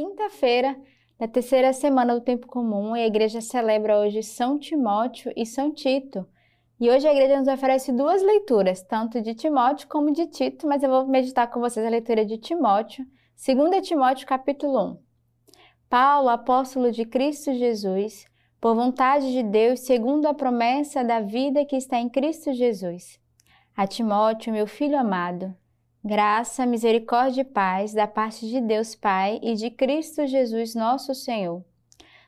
quinta-feira da terceira semana do tempo comum e a igreja celebra hoje São Timóteo e São Tito. E hoje a igreja nos oferece duas leituras, tanto de Timóteo como de Tito, mas eu vou meditar com vocês a leitura de Timóteo, 2 Timóteo capítulo 1. Paulo, apóstolo de Cristo Jesus, por vontade de Deus, segundo a promessa da vida que está em Cristo Jesus. A Timóteo, meu filho amado, Graça, misericórdia e paz da parte de Deus Pai e de Cristo Jesus nosso Senhor.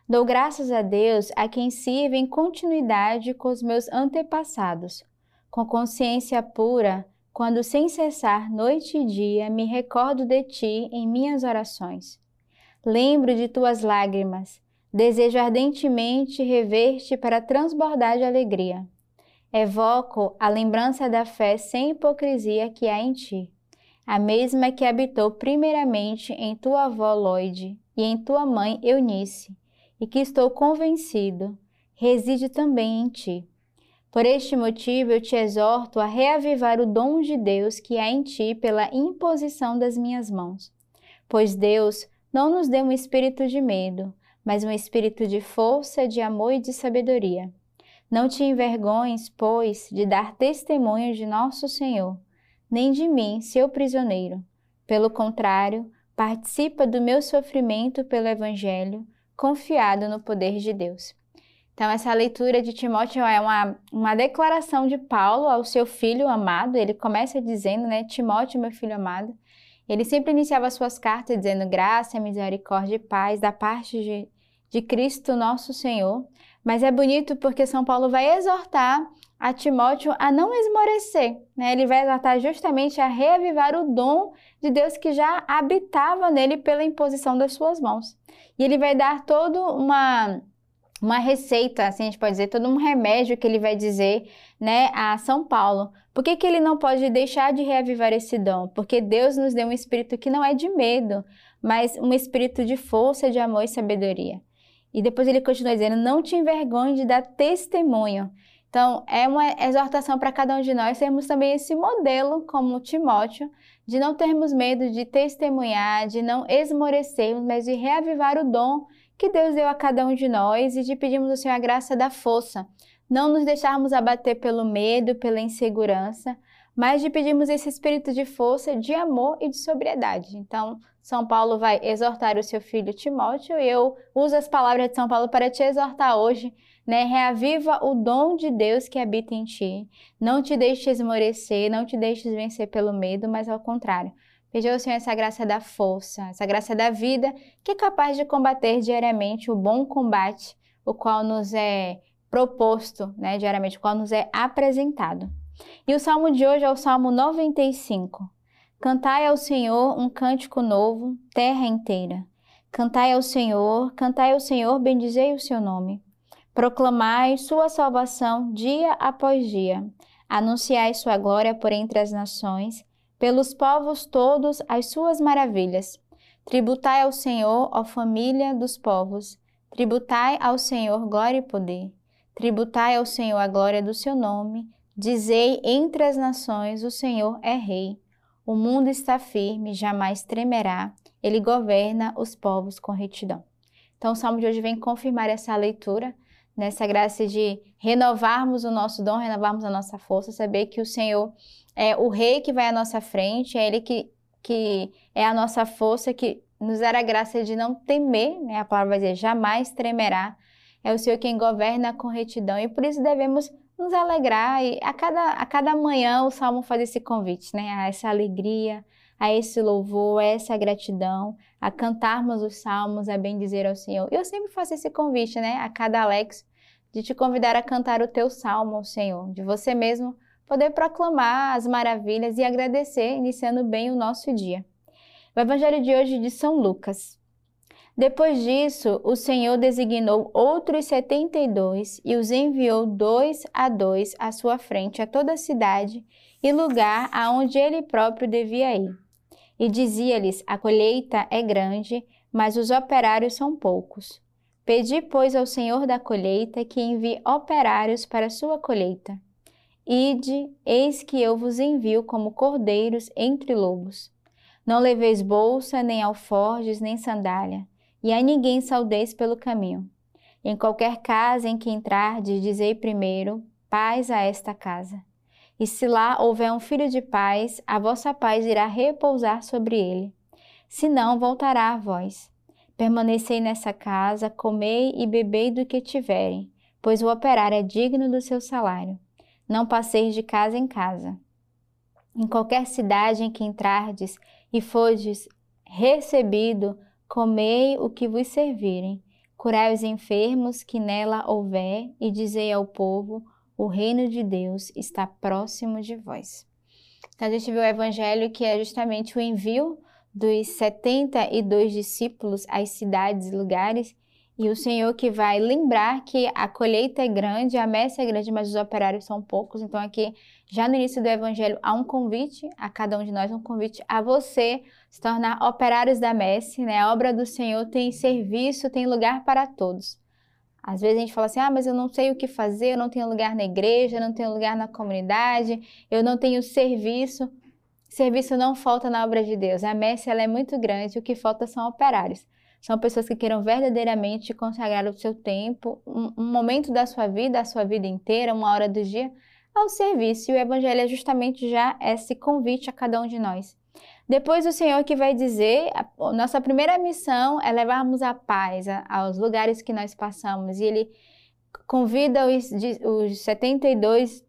Dou graças a Deus a quem sirvo em continuidade com os meus antepassados, com consciência pura, quando sem cessar noite e dia me recordo de ti em minhas orações. Lembro de tuas lágrimas, desejo ardentemente rever-te para transbordar de alegria. Evoco a lembrança da fé sem hipocrisia que há em ti a mesma que habitou primeiramente em tua avó Lloyd e em tua mãe Eunice, e que estou convencido, reside também em ti. Por este motivo eu te exorto a reavivar o dom de Deus que há em ti pela imposição das minhas mãos. Pois Deus não nos deu um espírito de medo, mas um espírito de força, de amor e de sabedoria. Não te envergonhes, pois, de dar testemunho de nosso Senhor nem de mim, seu prisioneiro. Pelo contrário, participa do meu sofrimento pelo Evangelho, confiado no poder de Deus. Então, essa leitura de Timóteo é uma, uma declaração de Paulo ao seu filho amado. Ele começa dizendo, né, Timóteo, meu filho amado. Ele sempre iniciava suas cartas dizendo graça, misericórdia e paz da parte de, de Cristo nosso Senhor. Mas é bonito porque São Paulo vai exortar a Timóteo a não esmorecer. Né? Ele vai exortar justamente a reavivar o dom de Deus que já habitava nele pela imposição das suas mãos. E ele vai dar toda uma, uma receita, assim a gente pode dizer, todo um remédio que ele vai dizer né, a São Paulo. Por que, que ele não pode deixar de reavivar esse dom? Porque Deus nos deu um espírito que não é de medo, mas um espírito de força, de amor e sabedoria. E depois ele continua dizendo: Não te envergonhe de dar testemunho. Então, é uma exortação para cada um de nós termos também esse modelo, como Timóteo, de não termos medo de testemunhar, de não esmorecermos, mas de reavivar o dom que Deus deu a cada um de nós e de pedirmos ao Senhor a graça da força. Não nos deixarmos abater pelo medo, pela insegurança, mas de pedirmos esse espírito de força, de amor e de sobriedade. Então, São Paulo vai exortar o seu filho Timóteo e eu uso as palavras de São Paulo para te exortar hoje né? Reaviva o dom de Deus que habita em ti. Não te deixes esmorecer, não te deixes vencer pelo medo, mas ao contrário. Pede ao Senhor essa graça da força, essa graça da vida, que é capaz de combater diariamente o bom combate, o qual nos é proposto, né, diariamente, o qual nos é apresentado. E o salmo de hoje é o salmo 95. Cantai ao Senhor um cântico novo, terra inteira. Cantai ao Senhor, cantai ao Senhor, bendizei o seu nome. Proclamai sua salvação dia após dia. Anunciai sua glória por entre as nações, pelos povos todos as suas maravilhas. Tributai ao Senhor, ó família dos povos. Tributai ao Senhor glória e poder. Tributai ao Senhor a glória do seu nome. Dizei entre as nações: o Senhor é rei. O mundo está firme, jamais tremerá. Ele governa os povos com retidão. Então, o salmo de hoje vem confirmar essa leitura nessa graça de renovarmos o nosso dom, renovarmos a nossa força, saber que o Senhor é o Rei que vai à nossa frente, é Ele que, que é a nossa força, que nos dará a graça de não temer, né? a palavra vai dizer, jamais tremerá. É o Senhor quem governa com retidão e por isso devemos nos alegrar e a cada, a cada manhã o Salmo faz esse convite, né? A essa alegria, a esse louvor, a essa gratidão, a cantarmos os salmos, a bendizer ao Senhor. Eu sempre faço esse convite, né, a cada Alex, de te convidar a cantar o teu salmo ao Senhor, de você mesmo poder proclamar as maravilhas e agradecer, iniciando bem o nosso dia. O evangelho de hoje de São Lucas. Depois disso, o Senhor designou outros setenta e dois e os enviou dois a dois à sua frente a toda a cidade e lugar aonde ele próprio devia ir e dizia-lhes: A colheita é grande, mas os operários são poucos. Pedi, pois, ao Senhor da colheita que envie operários para a sua colheita. Ide, eis que eu vos envio como cordeiros entre lobos. Não leveis bolsa, nem alforjes, nem sandália, e a ninguém saudeis pelo caminho. Em qualquer casa em que entrardes, dizei primeiro, paz a esta casa. E se lá houver um filho de paz, a vossa paz irá repousar sobre ele. Se não, voltará a vós. Permanecei nessa casa, comei e bebei do que tiverem, pois o operário é digno do seu salário. Não passeis de casa em casa. Em qualquer cidade em que entrardes e fordes recebido, comei o que vos servirem. Curai os enfermos que nela houver, e dizei ao povo: o reino de Deus está próximo de vós. Então, a gente viu o evangelho que é justamente o envio dos 72 discípulos às cidades e lugares e o Senhor que vai lembrar que a colheita é grande, a messe é grande, mas os operários são poucos. Então, aqui, já no início do Evangelho, há um convite a cada um de nós, um convite a você se tornar operários da messe. Né? A obra do Senhor tem serviço, tem lugar para todos. Às vezes a gente fala assim: ah, mas eu não sei o que fazer, eu não tenho lugar na igreja, eu não tenho lugar na comunidade, eu não tenho serviço. Serviço não falta na obra de Deus. A messe ela é muito grande, o que falta são operários. São pessoas que queiram verdadeiramente consagrar o seu tempo, um, um momento da sua vida, a sua vida inteira, uma hora do dia, ao serviço. E o Evangelho é justamente já esse convite a cada um de nós. Depois o Senhor que vai dizer, a nossa primeira missão é levarmos a paz aos lugares que nós passamos. E Ele convida os, os 72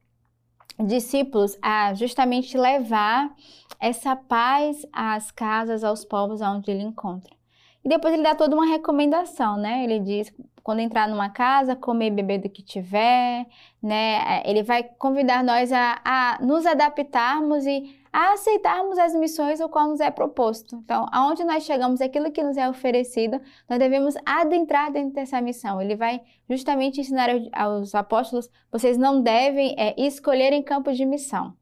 discípulos a justamente levar essa paz às casas, aos povos onde ele encontra. E depois ele dá toda uma recomendação, né? Ele diz quando entrar numa casa, comer e beber do que tiver, né? É, ele vai convidar nós a, a nos adaptarmos e a aceitarmos as missões o qual nos é proposto. Então, aonde nós chegamos, aquilo que nos é oferecido, nós devemos adentrar dentro dessa missão. Ele vai justamente ensinar aos apóstolos: vocês não devem é, escolher em campo de missão.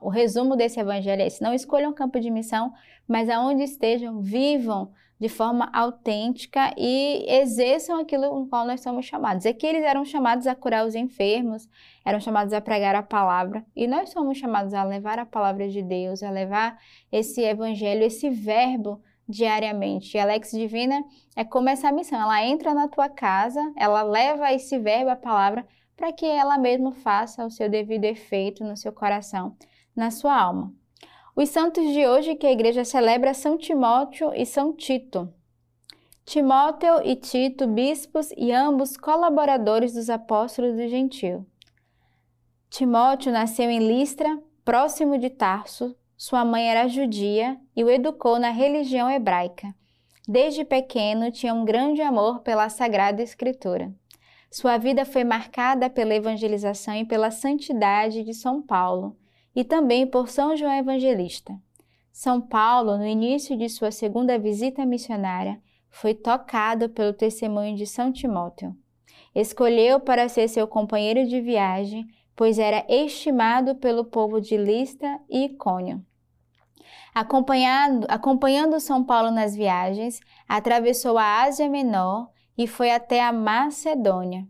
o resumo desse evangelho é esse: não escolham campo de missão, mas aonde estejam, vivam de forma autêntica e exerçam aquilo no qual nós somos chamados. Aqui eles eram chamados a curar os enfermos, eram chamados a pregar a palavra, e nós somos chamados a levar a palavra de Deus, a levar esse evangelho, esse verbo diariamente. E a Lex Divina é como essa missão, ela entra na tua casa, ela leva esse verbo, a palavra, para que ela mesma faça o seu devido efeito no seu coração, na sua alma. Os santos de hoje que a igreja celebra são Timóteo e São Tito. Timóteo e Tito, bispos e ambos colaboradores dos apóstolos do Gentil. Timóteo nasceu em Listra, próximo de Tarso. Sua mãe era judia e o educou na religião hebraica. Desde pequeno tinha um grande amor pela Sagrada Escritura. Sua vida foi marcada pela evangelização e pela santidade de São Paulo, e também por São João Evangelista. São Paulo, no início de sua segunda visita missionária, foi tocado pelo testemunho de São Timóteo. Escolheu para ser seu companheiro de viagem, pois era estimado pelo povo de Lista e Icônio. Acompanhando, acompanhando São Paulo nas viagens, atravessou a Ásia Menor e foi até a Macedônia,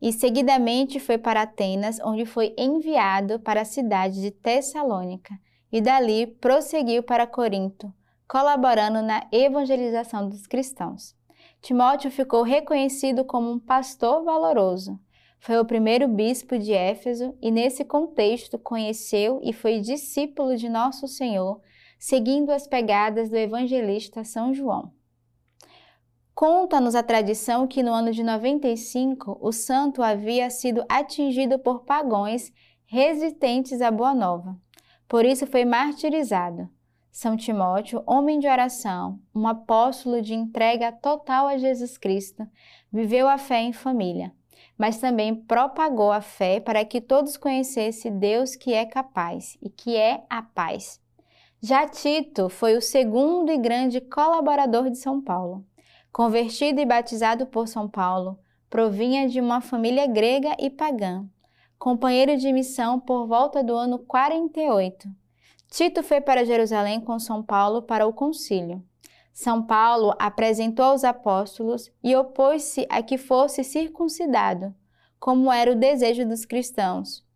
e seguidamente foi para Atenas, onde foi enviado para a cidade de Tessalônica, e dali prosseguiu para Corinto, colaborando na evangelização dos cristãos. Timóteo ficou reconhecido como um pastor valoroso. Foi o primeiro bispo de Éfeso e, nesse contexto, conheceu e foi discípulo de Nosso Senhor, seguindo as pegadas do evangelista São João. Conta-nos a tradição que no ano de 95 o santo havia sido atingido por pagões resistentes à Boa Nova. Por isso foi martirizado. São Timóteo, homem de oração, um apóstolo de entrega total a Jesus Cristo, viveu a fé em família, mas também propagou a fé para que todos conhecessem Deus que é capaz e que é a paz. Já Tito foi o segundo e grande colaborador de São Paulo. Convertido e batizado por São Paulo, provinha de uma família grega e pagã. Companheiro de missão por volta do ano 48. Tito foi para Jerusalém com São Paulo para o concílio. São Paulo apresentou aos apóstolos e opôs-se a que fosse circuncidado, como era o desejo dos cristãos.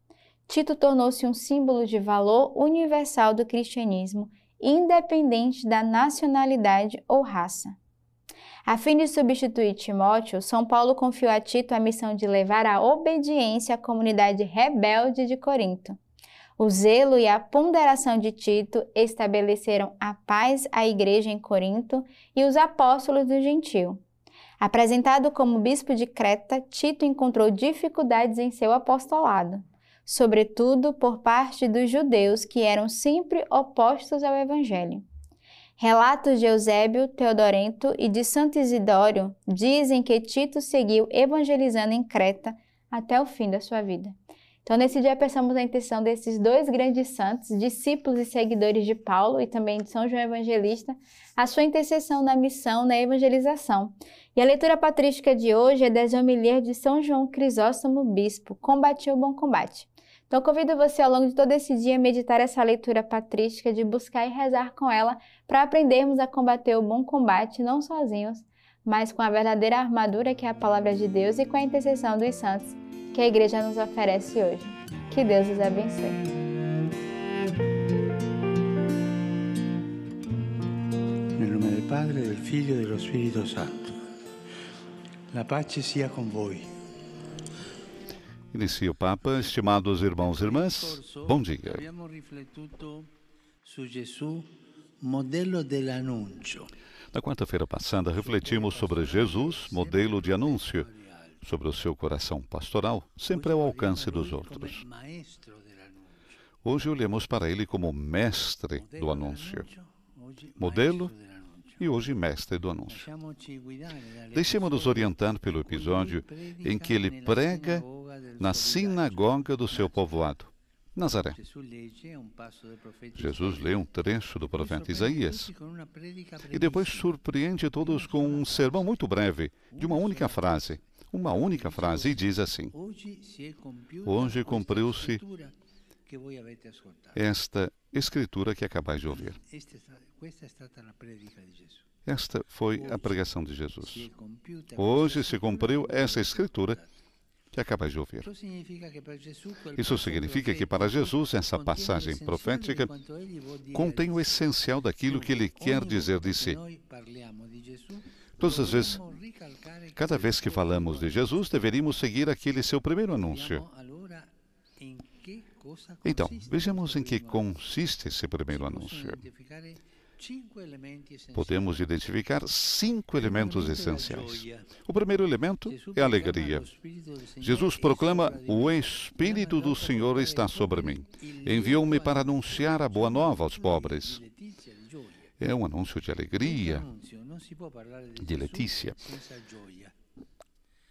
Tito tornou-se um símbolo de valor universal do cristianismo independente da nacionalidade ou raça. A fim de substituir Timóteo, São Paulo confiou a Tito a missão de levar a obediência à comunidade rebelde de Corinto. O zelo e a ponderação de Tito estabeleceram a paz à igreja em Corinto e os apóstolos do gentio. Apresentado como bispo de Creta, Tito encontrou dificuldades em seu apostolado, sobretudo por parte dos judeus que eram sempre opostos ao evangelho. Relatos de Eusébio, Teodorento e de Santo Isidório dizem que Tito seguiu evangelizando em Creta até o fim da sua vida. Então, nesse dia, pensamos a intenção desses dois grandes santos, discípulos e seguidores de Paulo e também de São João Evangelista, a sua intercessão na missão, na evangelização. E a leitura patrística de hoje é das homilias de São João Crisóstomo Bispo, Combati o Bom Combate. Então, convido você ao longo de todo esse dia a meditar essa leitura patrística, de buscar e rezar com ela para aprendermos a combater o bom combate, não sozinhos, mas com a verdadeira armadura que é a palavra de Deus e com a intercessão dos santos que a igreja nos oferece hoje. Que Deus os abençoe. Padre, do Filho e do Espírito Santo. La pace sia com voi. Inicia o Papa, estimados irmãos e irmãs, bom dia. Na quarta-feira passada, refletimos sobre Jesus, modelo de anúncio sobre o seu coração pastoral, sempre ao alcance dos outros. Hoje olhamos para ele como mestre do anúncio, modelo e hoje mestre do anúncio. Deixemos-nos orientar pelo episódio em que ele prega na sinagoga do seu povoado, Nazaré. Jesus lê um trecho do profeta Isaías e depois surpreende todos com um sermão muito breve, de uma única frase uma única frase e diz assim: Hoje cumpriu-se esta escritura que acabais de ouvir. Esta foi a pregação de Jesus. Hoje se cumpriu essa escritura que acabais de ouvir. Isso significa que para Jesus essa passagem profética contém o essencial daquilo que ele quer dizer de si. Todas as vezes, cada vez que falamos de Jesus, deveríamos seguir aquele seu primeiro anúncio. Então, vejamos em que consiste esse primeiro anúncio. Podemos identificar cinco elementos essenciais. O primeiro elemento é a alegria. Jesus proclama: O Espírito do Senhor está sobre mim. Enviou-me para anunciar a boa nova aos pobres. É um anúncio de alegria, de Letícia.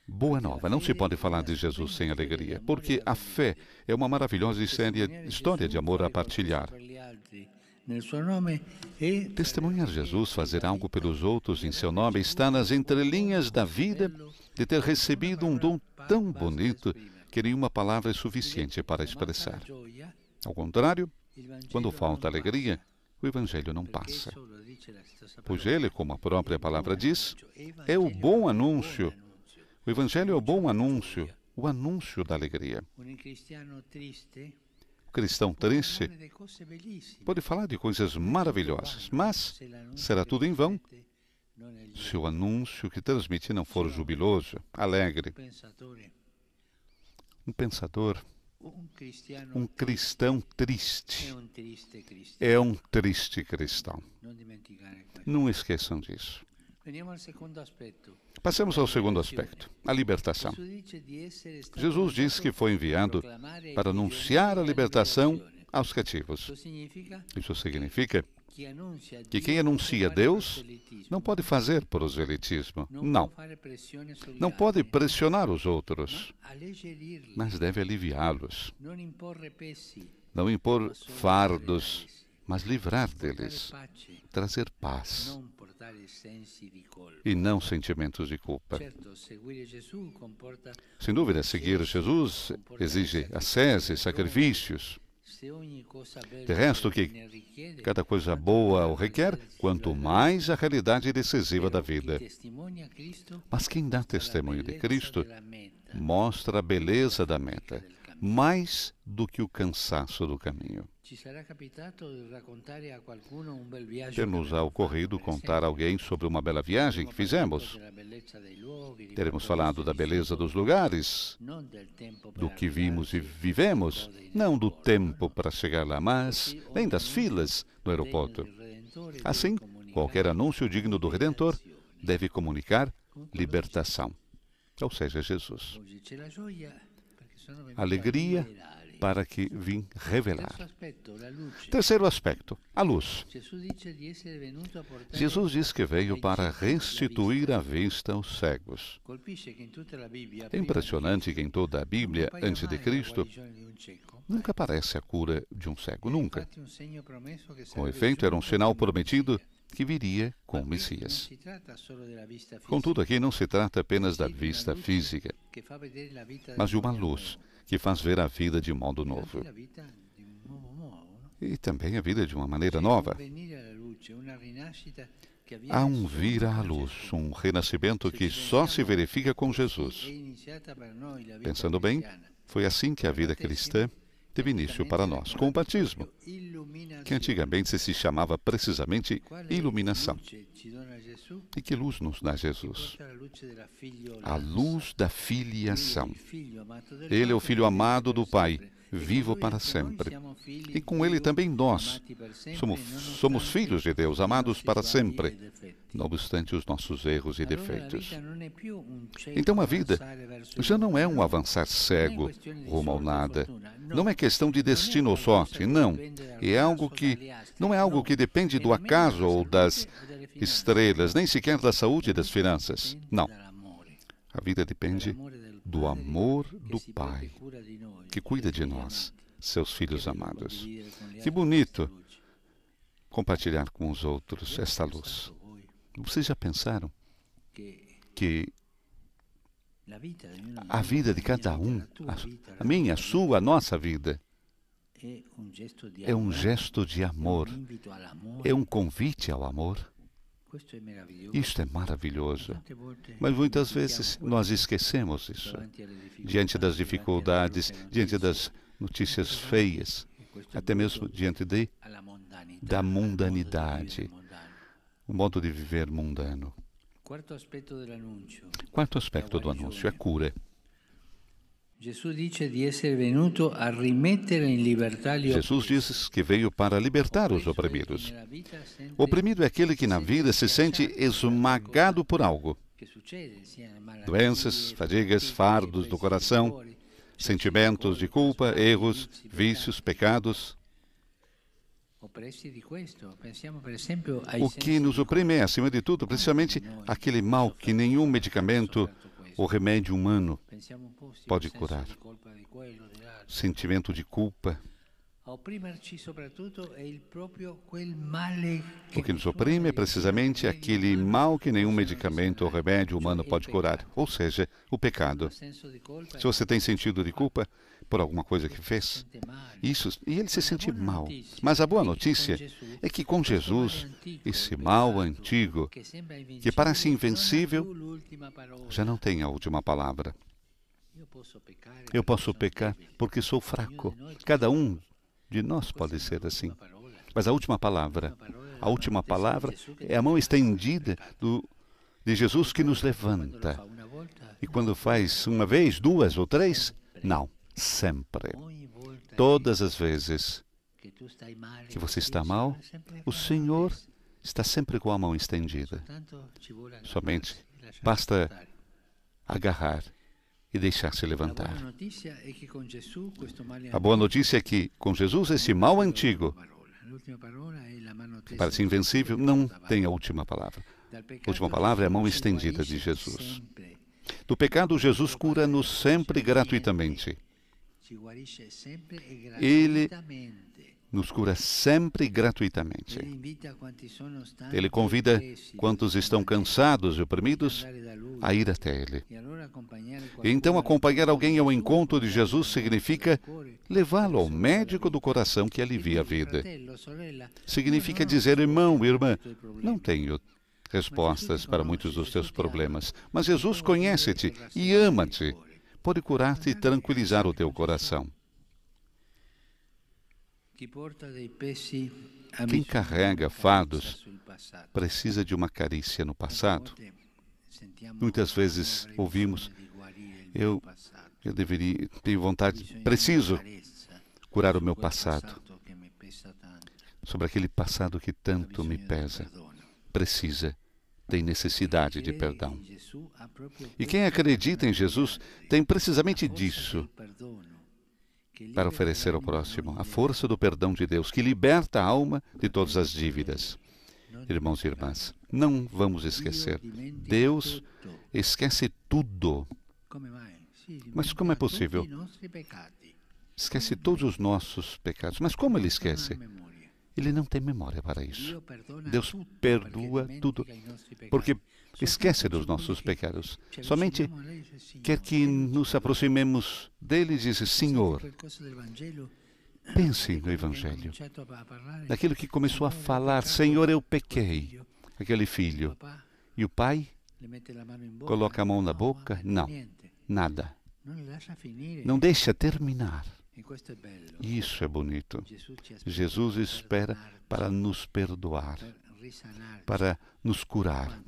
Boa nova, não se pode falar de Jesus sem alegria, porque a fé é uma maravilhosa história de amor a partilhar. Testemunhar Jesus, fazer algo pelos outros em seu nome, está nas entrelinhas da vida de ter recebido um dom tão bonito que nenhuma palavra é suficiente para expressar. Ao contrário, quando falta alegria, o Evangelho não passa. Pois ele, como a própria palavra diz, é o bom anúncio. O Evangelho é o bom anúncio, o anúncio da alegria. Cristão triste pode falar de coisas maravilhosas, mas será tudo em vão se o anúncio que transmite não for jubiloso, alegre. Um pensador um cristão triste é um triste cristão. Não esqueçam disso. Passemos ao segundo aspecto, a libertação. Jesus diz que foi enviado para anunciar a libertação aos cativos. Isso significa que quem anuncia Deus não pode fazer proselitismo. Não. Não pode pressionar os outros, mas deve aliviá-los. Não impor fardos, mas livrar deles. Trazer paz e não sentimentos de culpa. Sem dúvida, seguir Jesus exige ascese, sacrifícios. De resto, que cada coisa boa o requer, quanto mais a realidade decisiva da vida. Mas quem dá testemunho de Cristo mostra a beleza da meta, mais do que o cansaço do caminho. Ter-nos ocorrido contar a alguém sobre uma bela viagem que fizemos. Teremos falado da beleza dos lugares, do que vimos e vivemos, não do tempo para chegar lá, mas nem das filas no aeroporto. Assim, qualquer anúncio digno do Redentor deve comunicar libertação, ou seja, Jesus. Alegria para que vim revelar. Terceiro aspecto, a luz. Jesus diz que veio para restituir a vista aos cegos. É impressionante que em toda a Bíblia, antes de Cristo, nunca aparece a cura de um cego, nunca. Com efeito, era um sinal prometido que viria com o Messias. Contudo, aqui não se trata apenas da vista física, mas de uma luz que faz ver a vida de modo novo. E também a vida de uma maneira nova. Há um vir à luz, um renascimento que só se verifica com Jesus. Pensando bem, foi assim que a vida cristã teve início para nós, com o batismo, que antigamente se chamava precisamente iluminação. E que luz nos dá Jesus? A luz da filiação. Ele é o Filho amado do Pai, vivo para sempre. E com ele também nós somos, somos filhos de Deus, amados para sempre, não obstante os nossos erros e defeitos. Então a vida já não é um avançar cego rumo ao nada. Não é questão de destino ou sorte, não. É algo que não é algo que depende do acaso ou das estrelas, nem sequer da saúde e das finanças. Não. A vida depende do amor do Pai, que cuida de nós, seus filhos amados. Que bonito compartilhar com os outros esta luz. Vocês já pensaram que a vida de cada um, a, minha, a sua, a nossa vida, é um gesto de amor, é um convite ao amor. Isto é maravilhoso. Mas muitas vezes nós esquecemos isso. Diante das dificuldades, diante das notícias feias, até mesmo diante de, da mundanidade, o modo de viver mundano. Quarto aspecto do anúncio é cura. Jesus diz que veio para libertar os oprimidos. Oprimido é aquele que na vida se sente esmagado por algo. Doenças, fadigas, fardos do coração, sentimentos de culpa, erros, vícios, pecados. O que nos oprime é, acima de tudo, precisamente aquele mal que nenhum medicamento o remédio humano pode curar. Sentimento de culpa. O que nos oprime é precisamente aquele mal que nenhum medicamento ou remédio humano pode curar, ou seja, o pecado. Se você tem sentido de culpa por alguma coisa que fez, isso, e ele se sente mal. Mas a boa notícia é que com Jesus, esse mal antigo, que parece invencível, já não tem a última palavra. Eu posso pecar porque sou fraco. Cada um de nós pode ser assim. Mas a última palavra, a última palavra é a mão estendida do, de Jesus que nos levanta. E quando faz uma vez, duas ou três, não, sempre. Todas as vezes que você está mal, o Senhor está sempre com a mão estendida. Somente basta agarrar e deixar-se levantar. A boa notícia é que, com Jesus, esse mal antigo, que parece invencível, não tem a última palavra. A última palavra é a mão estendida de Jesus. Do pecado, Jesus cura-nos sempre gratuitamente. Ele nos cura sempre gratuitamente. Ele convida quantos estão cansados e oprimidos a ir até Ele. Então, acompanhar alguém ao encontro de Jesus significa levá-lo ao médico do coração que alivia a vida. Significa dizer, irmão, irmã, não tenho respostas para muitos dos teus problemas, mas Jesus conhece-te e ama-te. Pode curar-te e tranquilizar o teu coração. Quem carrega fardos precisa de uma carícia no passado. Muitas vezes ouvimos, eu, eu deveria, tenho vontade, preciso curar o meu passado, sobre aquele passado que tanto me pesa. Precisa, tem necessidade de perdão. E quem acredita em Jesus tem precisamente disso para oferecer ao próximo a força do perdão de Deus que liberta a alma de todas as dívidas. Irmãos e irmãs, não vamos esquecer. Deus esquece tudo. Mas como é possível? Esquece todos os nossos pecados. Mas como ele esquece? Ele não tem memória para isso. Deus perdoa tudo, porque esquece dos nossos pecados. Somente quer que nos aproximemos dele e diz: Senhor, pense no Evangelho. Daquilo que começou a falar: Senhor, eu pequei. Aquele filho. E o pai coloca a mão na boca? Não, nada. Não deixa terminar. Isso é bonito. Jesus espera para nos perdoar, para nos curar.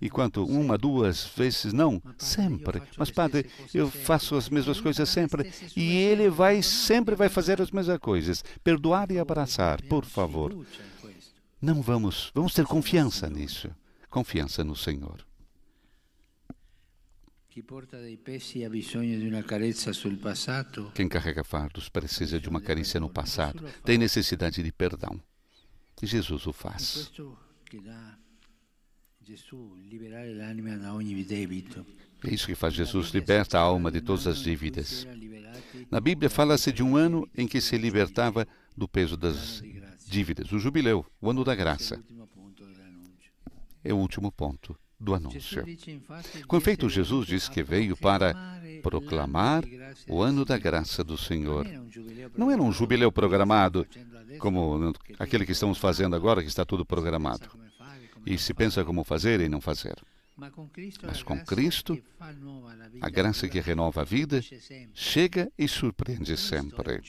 E quanto? Uma, duas vezes? Não, sempre. Mas, padre, eu faço as mesmas coisas sempre. E ele vai, sempre vai fazer as mesmas coisas. Perdoar e abraçar, por favor. Não vamos, vamos ter confiança nisso. Confiança no Senhor. Quem carrega fardos precisa de uma carícia no passado, tem necessidade de perdão. E Jesus o faz. É isso que faz Jesus, liberta a alma de todas as dívidas. Na Bíblia fala-se de um ano em que se libertava do peso das dívidas, o jubileu, o ano da graça. É o último ponto do anúncio. Com efeito, Jesus diz que veio para proclamar o ano da graça do Senhor. Não era um jubileu programado, como aquele que estamos fazendo agora, que está tudo programado. E se pensa como fazer e não fazer. Mas com Cristo, a graça que renova a vida chega e surpreende sempre.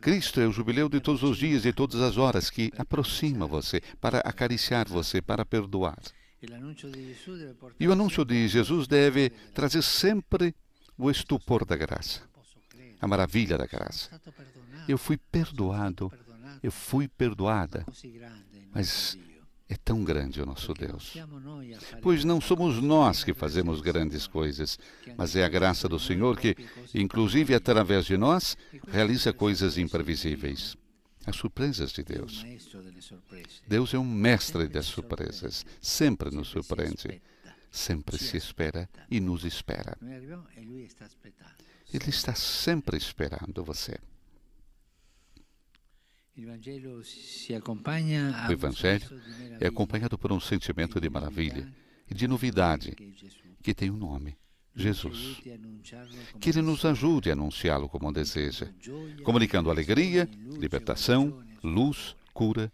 Cristo é o jubileu de todos os dias e todas as horas que aproxima você para acariciar você, para perdoar. E o anúncio de Jesus deve trazer sempre o estupor da graça, a maravilha da graça. Eu fui perdoado, eu fui perdoada, mas é tão grande o nosso Deus. Pois não somos nós que fazemos grandes coisas, mas é a graça do Senhor que, inclusive através de nós, realiza coisas imprevisíveis. As surpresas de Deus. Deus é um mestre das surpresas. Sempre nos surpreende. Sempre se espera e nos espera. Ele está sempre esperando você. O Evangelho é acompanhado por um sentimento de maravilha e de novidade que tem um nome: Jesus. Que Ele nos ajude a anunciá-lo como deseja, comunicando alegria, libertação, luz, cura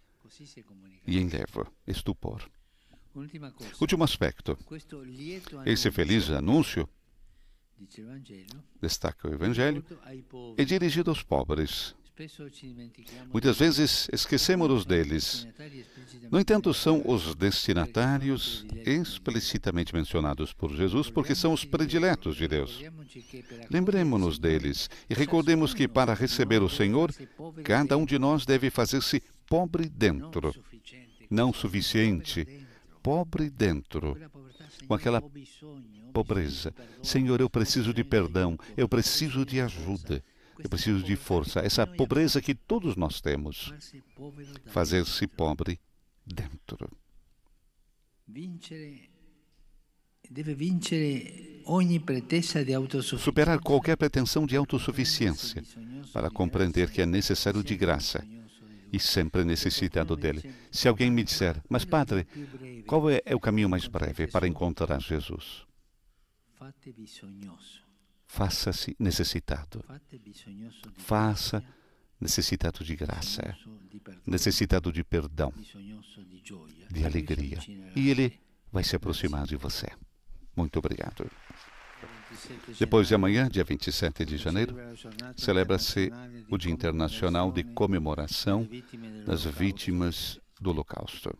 e enleva, estupor. Último aspecto. Esse feliz anúncio, destaca o Evangelho, é dirigido aos pobres, Muitas vezes esquecemos deles. No entanto, são os destinatários explicitamente mencionados por Jesus porque são os prediletos de Deus. Lembremos-nos deles e recordemos que para receber o Senhor, cada um de nós deve fazer-se pobre dentro, não suficiente, pobre dentro, com aquela pobreza. Senhor, eu preciso de perdão, eu preciso de ajuda. Eu preciso de força, essa pobreza que todos nós temos. Fazer-se pobre dentro. Superar qualquer pretensão de autossuficiência para compreender que é necessário de graça e sempre necessitado dele. Se alguém me disser, mas padre, qual é, é o caminho mais breve para encontrar Jesus? Faça-se necessitado. Faça necessitado de graça, necessitado de perdão, de alegria. E Ele vai se aproximar de você. Muito obrigado. Depois de amanhã, dia 27 de janeiro, celebra-se o Dia Internacional de Comemoração das Vítimas do Holocausto.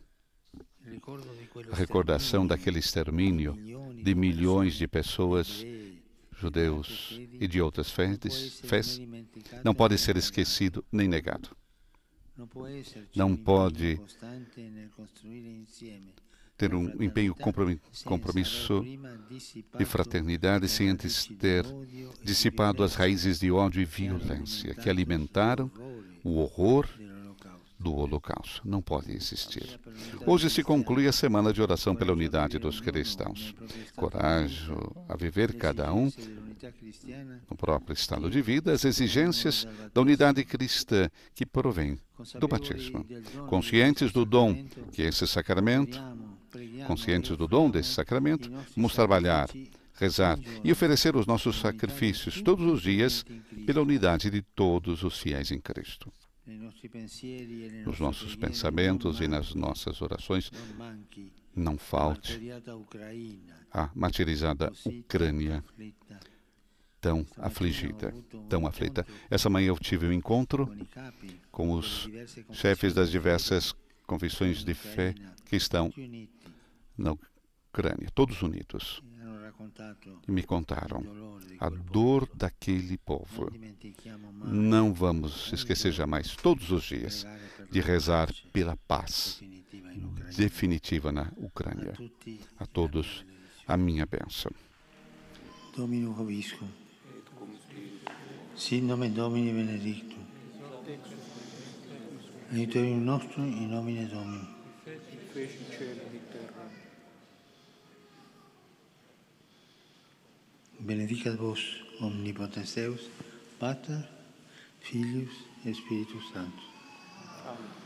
A recordação daquele extermínio de milhões de pessoas, judeus e de outras fés, não pode ser esquecido nem negado. Não pode ter um empenho compromisso de fraternidade sem antes ter dissipado as raízes de ódio e violência que alimentaram o horror do Holocausto. Não pode existir. Hoje se conclui a semana de oração pela unidade dos cristãos. Coragem a viver cada um no próprio estado de vida as exigências da unidade cristã que provém do batismo. Conscientes do dom que esse sacramento conscientes do dom desse sacramento, vamos trabalhar, rezar e oferecer os nossos sacrifícios todos os dias pela unidade de todos os fiéis em Cristo. Nos nossos pensamentos e nas nossas orações, não falte a martirizada Ucrânia tão afligida, tão aflita. Essa manhã eu tive um encontro com os chefes das diversas confissões de fé que estão na Ucrânia, todos unidos. E me contaram a dor daquele povo. Não vamos esquecer jamais, todos os dias, de rezar pela paz definitiva na Ucrânia. A todos, a minha bênção. Domino Vobisco. Sin nome Domini benedictum. Aiutorium nostrum in nomine Domini. Benedicat vos omnipotens Deus, Pater, Filius Spiritus Sanctus. Amen.